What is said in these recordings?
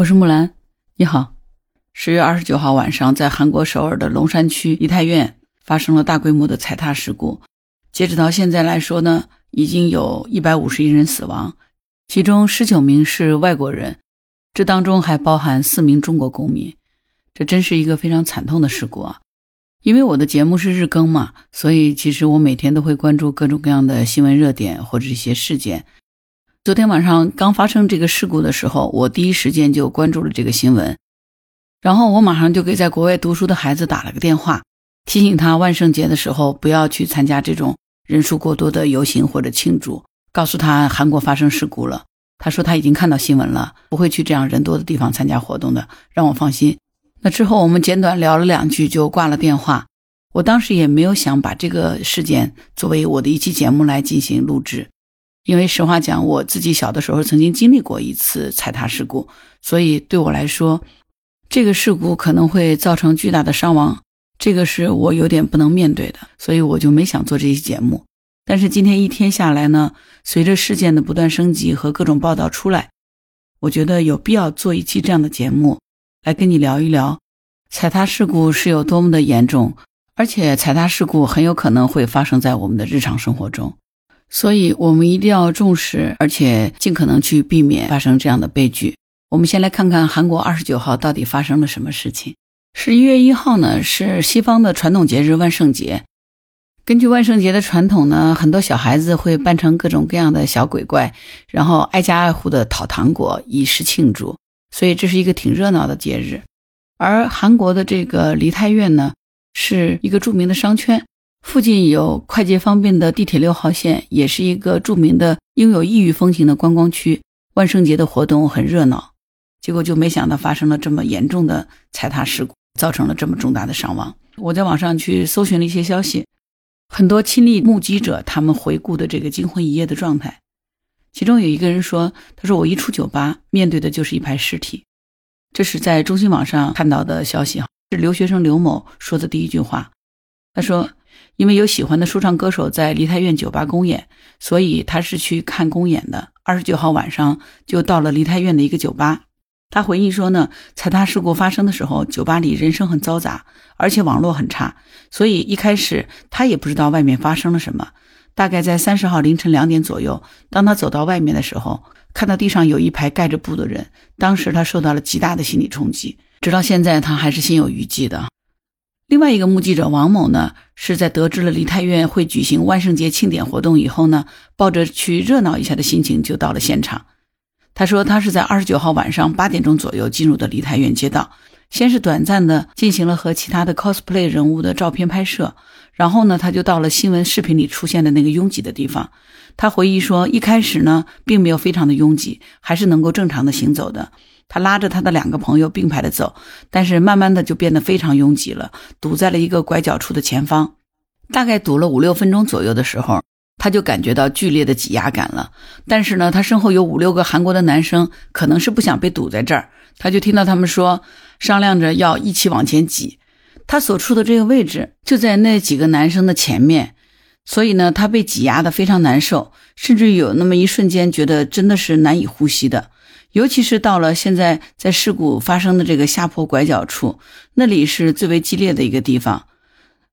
我是木兰，你好。十月二十九号晚上，在韩国首尔的龙山区梨泰院发生了大规模的踩踏事故。截止到现在来说呢，已经有一百五十一人死亡，其中十九名是外国人，这当中还包含四名中国公民。这真是一个非常惨痛的事故啊！因为我的节目是日更嘛，所以其实我每天都会关注各种各样的新闻热点或者一些事件。昨天晚上刚发生这个事故的时候，我第一时间就关注了这个新闻，然后我马上就给在国外读书的孩子打了个电话，提醒他万圣节的时候不要去参加这种人数过多的游行或者庆祝，告诉他韩国发生事故了。他说他已经看到新闻了，不会去这样人多的地方参加活动的，让我放心。那之后我们简短聊了两句就挂了电话。我当时也没有想把这个事件作为我的一期节目来进行录制。因为实话讲，我自己小的时候曾经经历过一次踩踏事故，所以对我来说，这个事故可能会造成巨大的伤亡，这个是我有点不能面对的，所以我就没想做这期节目。但是今天一天下来呢，随着事件的不断升级和各种报道出来，我觉得有必要做一期这样的节目，来跟你聊一聊踩踏事故是有多么的严重，而且踩踏事故很有可能会发生在我们的日常生活中。所以，我们一定要重视，而且尽可能去避免发生这样的悲剧。我们先来看看韩国二十九号到底发生了什么事情。十一月一号呢，是西方的传统节日万圣节。根据万圣节的传统呢，很多小孩子会扮成各种各样的小鬼怪，然后挨家挨户的讨糖果，以示庆祝。所以，这是一个挺热闹的节日。而韩国的这个梨泰院呢，是一个著名的商圈。附近有快捷方便的地铁六号线，也是一个著名的、拥有异域风情的观光区。万圣节的活动很热闹，结果就没想到发生了这么严重的踩踏事故，造成了这么重大的伤亡。我在网上去搜寻了一些消息，很多亲历目击者他们回顾的这个惊魂一夜的状态，其中有一个人说：“他说我一出酒吧，面对的就是一排尸体。”这是在中新网上看到的消息，是留学生刘某说的第一句话。他说。因为有喜欢的说唱歌手在梨泰院酒吧公演，所以他是去看公演的。二十九号晚上就到了梨泰院的一个酒吧。他回忆说呢，踩踏事故发生的时候，酒吧里人声很嘈杂，而且网络很差，所以一开始他也不知道外面发生了什么。大概在三十号凌晨两点左右，当他走到外面的时候，看到地上有一排盖着布的人，当时他受到了极大的心理冲击，直到现在他还是心有余悸的。另外一个目击者王某呢，是在得知了梨泰院会举行万圣节庆典活动以后呢，抱着去热闹一下的心情就到了现场。他说，他是在二十九号晚上八点钟左右进入的梨泰院街道，先是短暂的进行了和其他的 cosplay 人物的照片拍摄，然后呢，他就到了新闻视频里出现的那个拥挤的地方。他回忆说，一开始呢，并没有非常的拥挤，还是能够正常的行走的。他拉着他的两个朋友并排的走，但是慢慢的就变得非常拥挤了，堵在了一个拐角处的前方。大概堵了五六分钟左右的时候，他就感觉到剧烈的挤压感了。但是呢，他身后有五六个韩国的男生，可能是不想被堵在这儿，他就听到他们说商量着要一起往前挤。他所处的这个位置就在那几个男生的前面，所以呢，他被挤压的非常难受，甚至有那么一瞬间觉得真的是难以呼吸的。尤其是到了现在，在事故发生的这个下坡拐角处，那里是最为激烈的一个地方。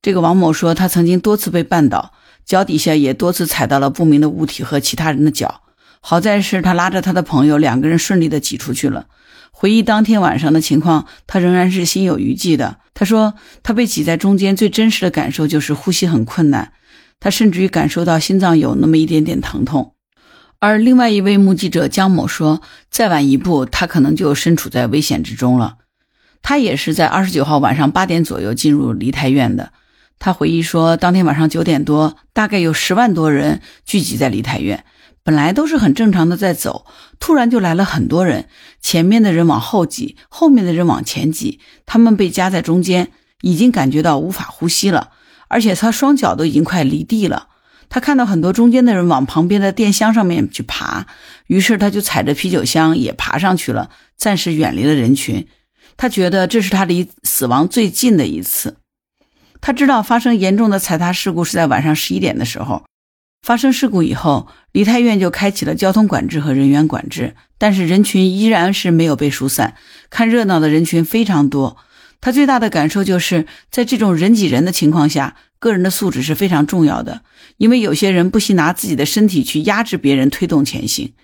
这个王某说，他曾经多次被绊倒，脚底下也多次踩到了不明的物体和其他人的脚。好在是他拉着他的朋友，两个人顺利的挤出去了。回忆当天晚上的情况，他仍然是心有余悸的。他说，他被挤在中间，最真实的感受就是呼吸很困难，他甚至于感受到心脏有那么一点点疼痛。而另外一位目击者江某说：“再晚一步，他可能就身处在危险之中了。”他也是在二十九号晚上八点左右进入梨泰院的。他回忆说，当天晚上九点多，大概有十万多人聚集在梨泰院，本来都是很正常的在走，突然就来了很多人，前面的人往后挤，后面的人往前挤，他们被夹在中间，已经感觉到无法呼吸了，而且他双脚都已经快离地了。他看到很多中间的人往旁边的电箱上面去爬，于是他就踩着啤酒箱也爬上去了，暂时远离了人群。他觉得这是他离死亡最近的一次。他知道发生严重的踩踏事故是在晚上十一点的时候，发生事故以后，梨泰院就开启了交通管制和人员管制，但是人群依然是没有被疏散，看热闹的人群非常多。他最大的感受就是在这种人挤人的情况下，个人的素质是非常重要的，因为有些人不惜拿自己的身体去压制别人推动前行。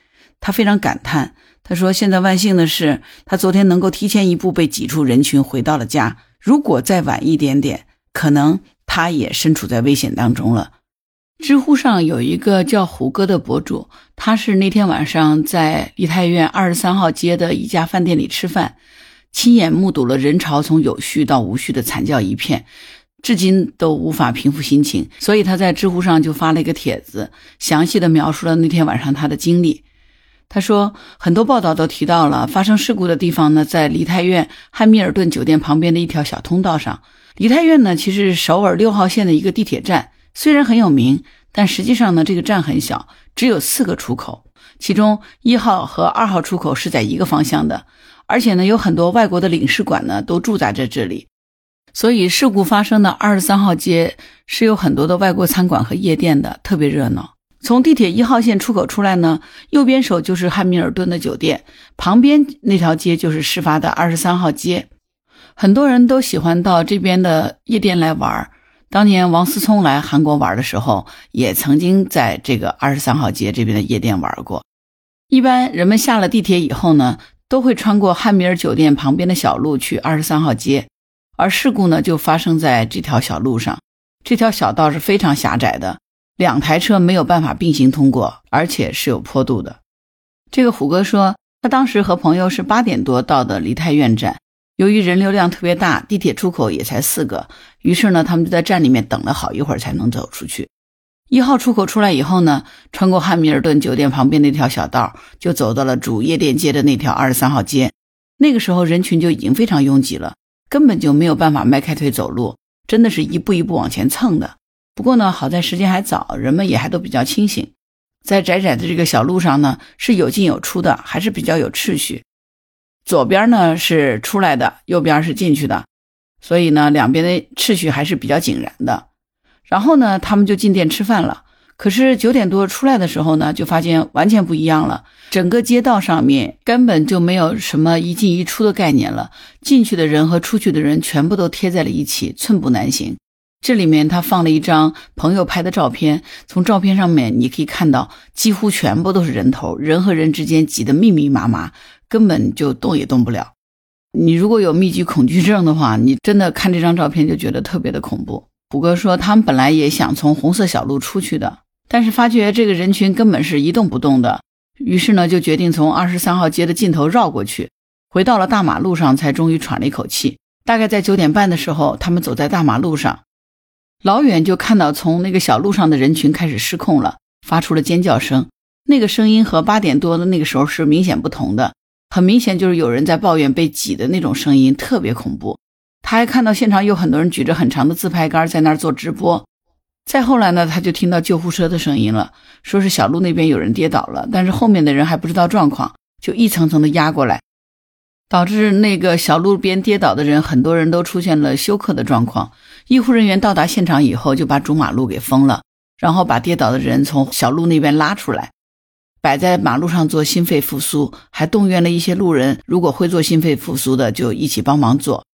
他非常感叹，他说：“现在万幸的是，他昨天能够提前一步被挤出人群回到了家，如果再晚一点点，可能他也身处在危险当中了。”知乎上有一个叫虎哥的博主，他是那天晚上在梨泰院二十三号街的一家饭店里吃饭，亲眼目睹了人潮从有序到无序的惨叫一片，至今都无法平复心情，所以他在知乎上就发了一个帖子，详细的描述了那天晚上他的经历。他说，很多报道都提到了发生事故的地方呢，在梨泰院汉密尔顿酒店旁边的一条小通道上。梨泰院呢，其实是首尔六号线的一个地铁站。虽然很有名，但实际上呢，这个站很小，只有四个出口，其中一号和二号出口是在一个方向的，而且呢，有很多外国的领事馆呢都住在这这里，所以事故发生的二十三号街是有很多的外国餐馆和夜店的，特别热闹。从地铁一号线出口出来呢，右边手就是汉密尔顿的酒店，旁边那条街就是事发的二十三号街，很多人都喜欢到这边的夜店来玩。当年王思聪来韩国玩的时候，也曾经在这个二十三号街这边的夜店玩过。一般人们下了地铁以后呢，都会穿过汉密尔酒店旁边的小路去二十三号街，而事故呢就发生在这条小路上。这条小道是非常狭窄的，两台车没有办法并行通过，而且是有坡度的。这个虎哥说，他当时和朋友是八点多到的梨泰院站。由于人流量特别大，地铁出口也才四个，于是呢，他们就在站里面等了好一会儿才能走出去。一号出口出来以后呢，穿过汉密尔顿酒店旁边那条小道，就走到了主夜店街的那条二十三号街。那个时候人群就已经非常拥挤了，根本就没有办法迈开腿走路，真的是一步一步往前蹭的。不过呢，好在时间还早，人们也还都比较清醒，在窄窄的这个小路上呢，是有进有出的，还是比较有秩序。左边呢是出来的，右边是进去的，所以呢两边的秩序还是比较井然的。然后呢，他们就进店吃饭了。可是九点多出来的时候呢，就发现完全不一样了。整个街道上面根本就没有什么一进一出的概念了，进去的人和出去的人全部都贴在了一起，寸步难行。这里面他放了一张朋友拍的照片，从照片上面你可以看到，几乎全部都是人头，人和人之间挤得密密麻麻。根本就动也动不了。你如果有密集恐惧症的话，你真的看这张照片就觉得特别的恐怖。虎哥说，他们本来也想从红色小路出去的，但是发觉这个人群根本是一动不动的，于是呢就决定从二十三号街的尽头绕过去，回到了大马路上，才终于喘了一口气。大概在九点半的时候，他们走在大马路上，老远就看到从那个小路上的人群开始失控了，发出了尖叫声。那个声音和八点多的那个时候是明显不同的。很明显就是有人在抱怨被挤的那种声音，特别恐怖。他还看到现场有很多人举着很长的自拍杆在那儿做直播。再后来呢，他就听到救护车的声音了，说是小路那边有人跌倒了，但是后面的人还不知道状况，就一层层的压过来，导致那个小路边跌倒的人很多人都出现了休克的状况。医护人员到达现场以后，就把主马路给封了，然后把跌倒的人从小路那边拉出来。摆在马路上做心肺复苏，还动员了一些路人，如果会做心肺复苏的，就一起帮忙做。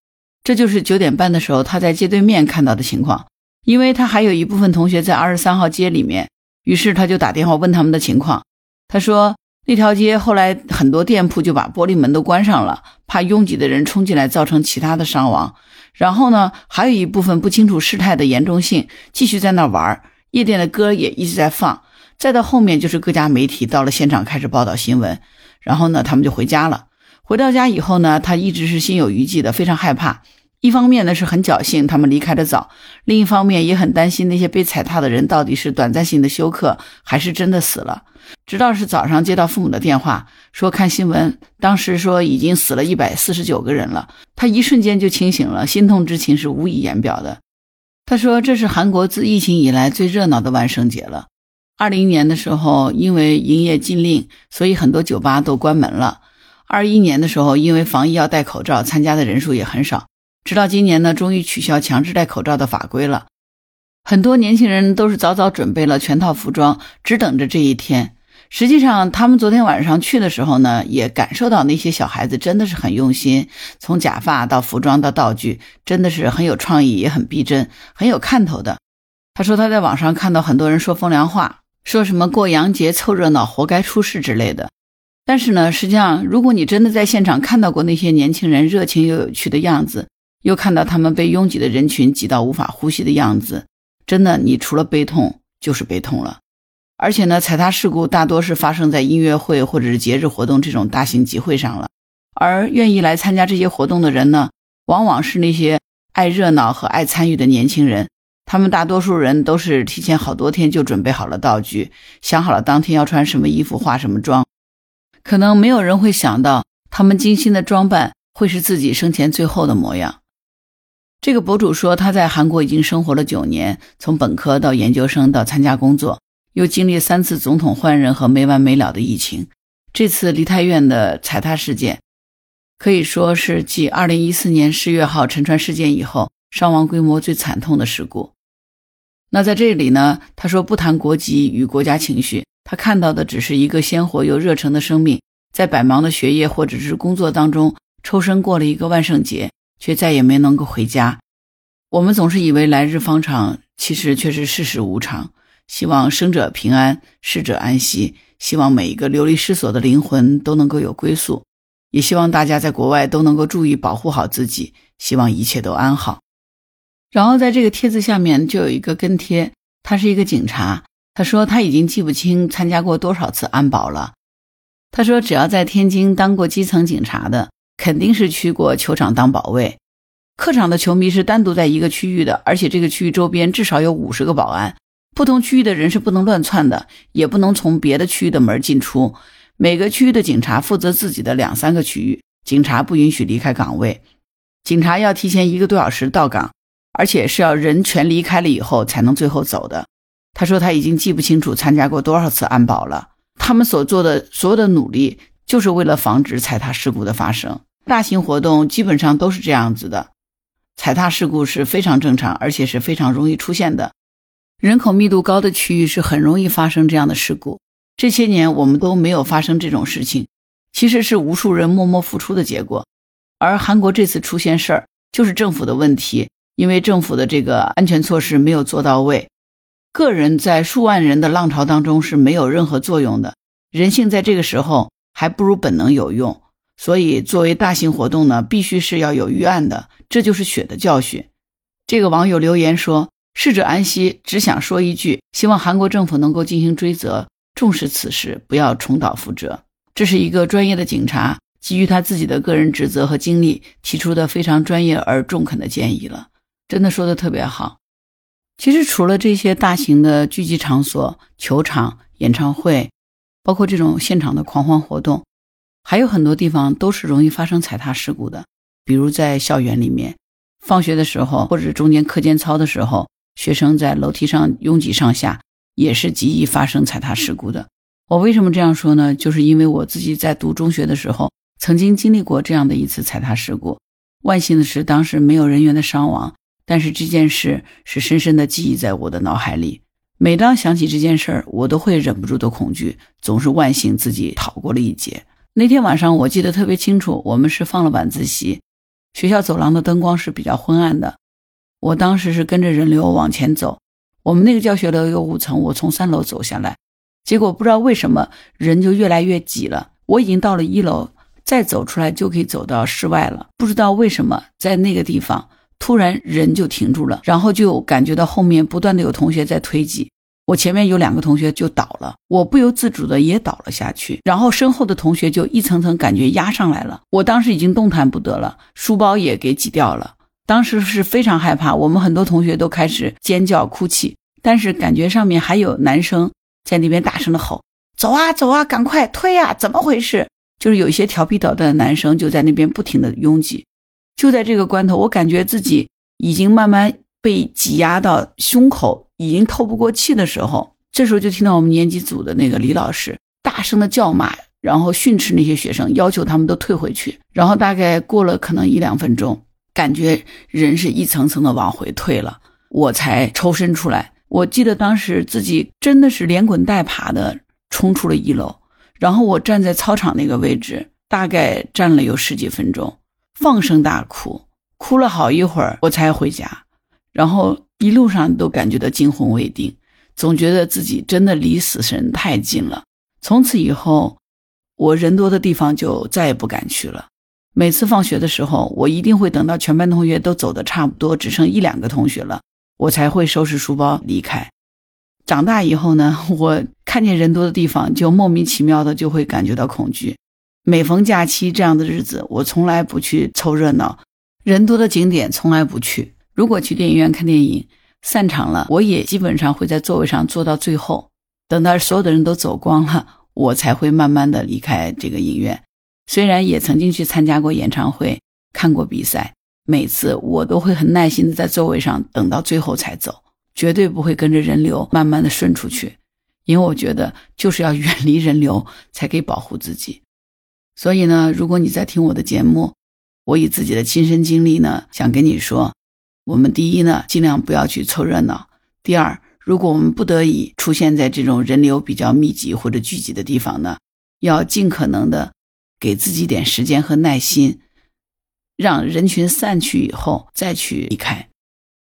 这就是九点半的时候他在街对面看到的情况。因为他还有一部分同学在二十三号街里面，于是他就打电话问他们的情况。他说那条街后来很多店铺就把玻璃门都关上了，怕拥挤的人冲进来造成其他的伤亡。然后呢，还有一部分不清楚事态的严重性，继续在那玩，夜店的歌也一直在放。再到后面就是各家媒体到了现场开始报道新闻，然后呢，他们就回家了。回到家以后呢，他一直是心有余悸的，非常害怕。一方面呢是很侥幸他们离开的早，另一方面也很担心那些被踩踏的人到底是短暂性的休克还是真的死了。直到是早上接到父母的电话，说看新闻，当时说已经死了一百四十九个人了，他一瞬间就清醒了，心痛之情是无以言表的。他说这是韩国自疫情以来最热闹的万圣节了。二零年的时候，因为营业禁令，所以很多酒吧都关门了。二一年的时候，因为防疫要戴口罩，参加的人数也很少。直到今年呢，终于取消强制戴口罩的法规了。很多年轻人都是早早准备了全套服装，只等着这一天。实际上，他们昨天晚上去的时候呢，也感受到那些小孩子真的是很用心，从假发到服装到道具，真的是很有创意，也很逼真，很有看头的。他说他在网上看到很多人说风凉话，说什么过洋节凑热闹，活该出事之类的。但是呢，实际上，如果你真的在现场看到过那些年轻人热情又有趣的样子，又看到他们被拥挤的人群挤到无法呼吸的样子，真的，你除了悲痛就是悲痛了。而且呢，踩踏事故大多是发生在音乐会或者是节日活动这种大型集会上了，而愿意来参加这些活动的人呢，往往是那些爱热闹和爱参与的年轻人。他们大多数人都是提前好多天就准备好了道具，想好了当天要穿什么衣服、化什么妆。可能没有人会想到，他们精心的装扮会是自己生前最后的模样。这个博主说，他在韩国已经生活了九年，从本科到研究生到参加工作。又经历三次总统换人和没完没了的疫情，这次梨泰院的踩踏事件可以说是继2014年世越号沉船事件以后伤亡规模最惨痛的事故。那在这里呢，他说不谈国籍与国家情绪，他看到的只是一个鲜活又热诚的生命，在百忙的学业或者是工作当中抽身过了一个万圣节，却再也没能够回家。我们总是以为来日方长，其实却是世事无常。希望生者平安，逝者安息。希望每一个流离失所的灵魂都能够有归宿，也希望大家在国外都能够注意保护好自己。希望一切都安好。然后在这个帖子下面就有一个跟帖，他是一个警察，他说他已经记不清参加过多少次安保了。他说只要在天津当过基层警察的，肯定是去过球场当保卫。客场的球迷是单独在一个区域的，而且这个区域周边至少有五十个保安。不同区域的人是不能乱窜的，也不能从别的区域的门进出。每个区域的警察负责自己的两三个区域，警察不允许离开岗位。警察要提前一个多小时到岗，而且是要人全离开了以后才能最后走的。他说他已经记不清楚参加过多少次安保了。他们所做的所有的努力，就是为了防止踩踏事故的发生。大型活动基本上都是这样子的，踩踏事故是非常正常，而且是非常容易出现的。人口密度高的区域是很容易发生这样的事故。这些年我们都没有发生这种事情，其实是无数人默默付出的结果。而韩国这次出现事儿，就是政府的问题，因为政府的这个安全措施没有做到位。个人在数万人的浪潮当中是没有任何作用的，人性在这个时候还不如本能有用。所以作为大型活动呢，必须是要有预案的，这就是血的教训。这个网友留言说。逝者安息，只想说一句：希望韩国政府能够进行追责，重视此事，不要重蹈覆辙。这是一个专业的警察基于他自己的个人职责和经历提出的非常专业而中肯的建议了，真的说的特别好。其实除了这些大型的聚集场所、球场、演唱会，包括这种现场的狂欢活动，还有很多地方都是容易发生踩踏事故的，比如在校园里面，放学的时候或者中间课间操的时候。学生在楼梯上拥挤上下，也是极易发生踩踏事故的。我为什么这样说呢？就是因为我自己在读中学的时候，曾经经历过这样的一次踩踏事故。万幸的是，当时没有人员的伤亡，但是这件事是深深的记忆在我的脑海里。每当想起这件事儿，我都会忍不住的恐惧，总是万幸自己逃过了一劫。那天晚上我记得特别清楚，我们是放了晚自习，学校走廊的灯光是比较昏暗的。我当时是跟着人流往前走，我们那个教学楼有五层，我从三楼走下来，结果不知道为什么人就越来越挤了。我已经到了一楼，再走出来就可以走到室外了。不知道为什么在那个地方突然人就停住了，然后就感觉到后面不断的有同学在推挤，我前面有两个同学就倒了，我不由自主的也倒了下去，然后身后的同学就一层层感觉压上来了，我当时已经动弹不得了，书包也给挤掉了。当时是非常害怕，我们很多同学都开始尖叫哭泣，但是感觉上面还有男生在那边大声的吼：“走啊走啊，赶快推啊！怎么回事？”就是有一些调皮捣蛋的男生就在那边不停的拥挤。就在这个关头，我感觉自己已经慢慢被挤压到胸口，已经透不过气的时候，这时候就听到我们年级组的那个李老师大声的叫骂，然后训斥那些学生，要求他们都退回去。然后大概过了可能一两分钟。感觉人是一层层的往回退了，我才抽身出来。我记得当时自己真的是连滚带爬的冲出了一楼，然后我站在操场那个位置，大概站了有十几分钟，放声大哭，哭了好一会儿，我才回家。然后一路上都感觉到惊魂未定，总觉得自己真的离死神太近了。从此以后，我人多的地方就再也不敢去了。每次放学的时候，我一定会等到全班同学都走的差不多，只剩一两个同学了。我才会收拾书包离开。长大以后呢，我看见人多的地方，就莫名其妙的就会感觉到恐惧。每逢假期这样的日子，我从来不去凑热闹，人多的景点从来不去。如果去电影院看电影，散场了，我也基本上会在座位上坐到最后，等到所有的人都走光了，我才会慢慢的离开这个影院。虽然也曾经去参加过演唱会，看过比赛。每次我都会很耐心的在座位上等到最后才走，绝对不会跟着人流慢慢的顺出去，因为我觉得就是要远离人流才可以保护自己。所以呢，如果你在听我的节目，我以自己的亲身经历呢，想跟你说，我们第一呢，尽量不要去凑热闹；第二，如果我们不得已出现在这种人流比较密集或者聚集的地方呢，要尽可能的给自己点时间和耐心。让人群散去以后再去离开，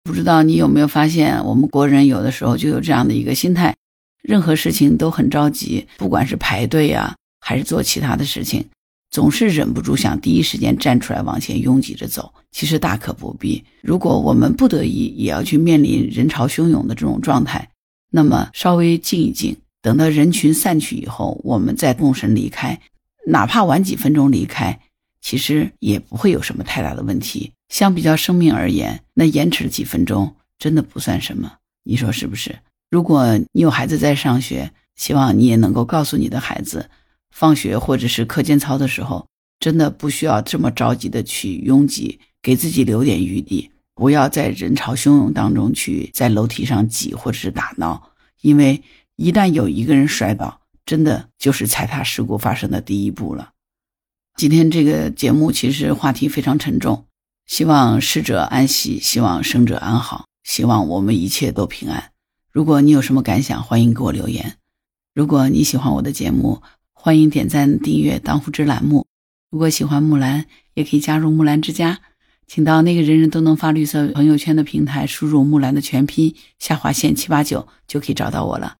不知道你有没有发现，我们国人有的时候就有这样的一个心态，任何事情都很着急，不管是排队呀，还是做其他的事情，总是忍不住想第一时间站出来往前拥挤着走。其实大可不必。如果我们不得已也要去面临人潮汹涌的这种状态，那么稍微静一静，等到人群散去以后，我们再动身离开，哪怕晚几分钟离开。其实也不会有什么太大的问题。相比较生命而言，那延迟几分钟真的不算什么。你说是不是？如果你有孩子在上学，希望你也能够告诉你的孩子，放学或者是课间操的时候，真的不需要这么着急的去拥挤，给自己留点余地，不要在人潮汹涌当中去在楼梯上挤或者是打闹，因为一旦有一个人摔倒，真的就是踩踏事故发生的第一步了。今天这个节目其实话题非常沉重，希望逝者安息，希望生者安好，希望我们一切都平安。如果你有什么感想，欢迎给我留言。如果你喜欢我的节目，欢迎点赞、订阅“当户之”栏目。如果喜欢木兰，也可以加入木兰之家，请到那个人人都能发绿色朋友圈的平台，输入“木兰”的全拼下划线七八九，就可以找到我了。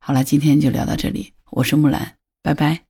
好了，今天就聊到这里，我是木兰，拜拜。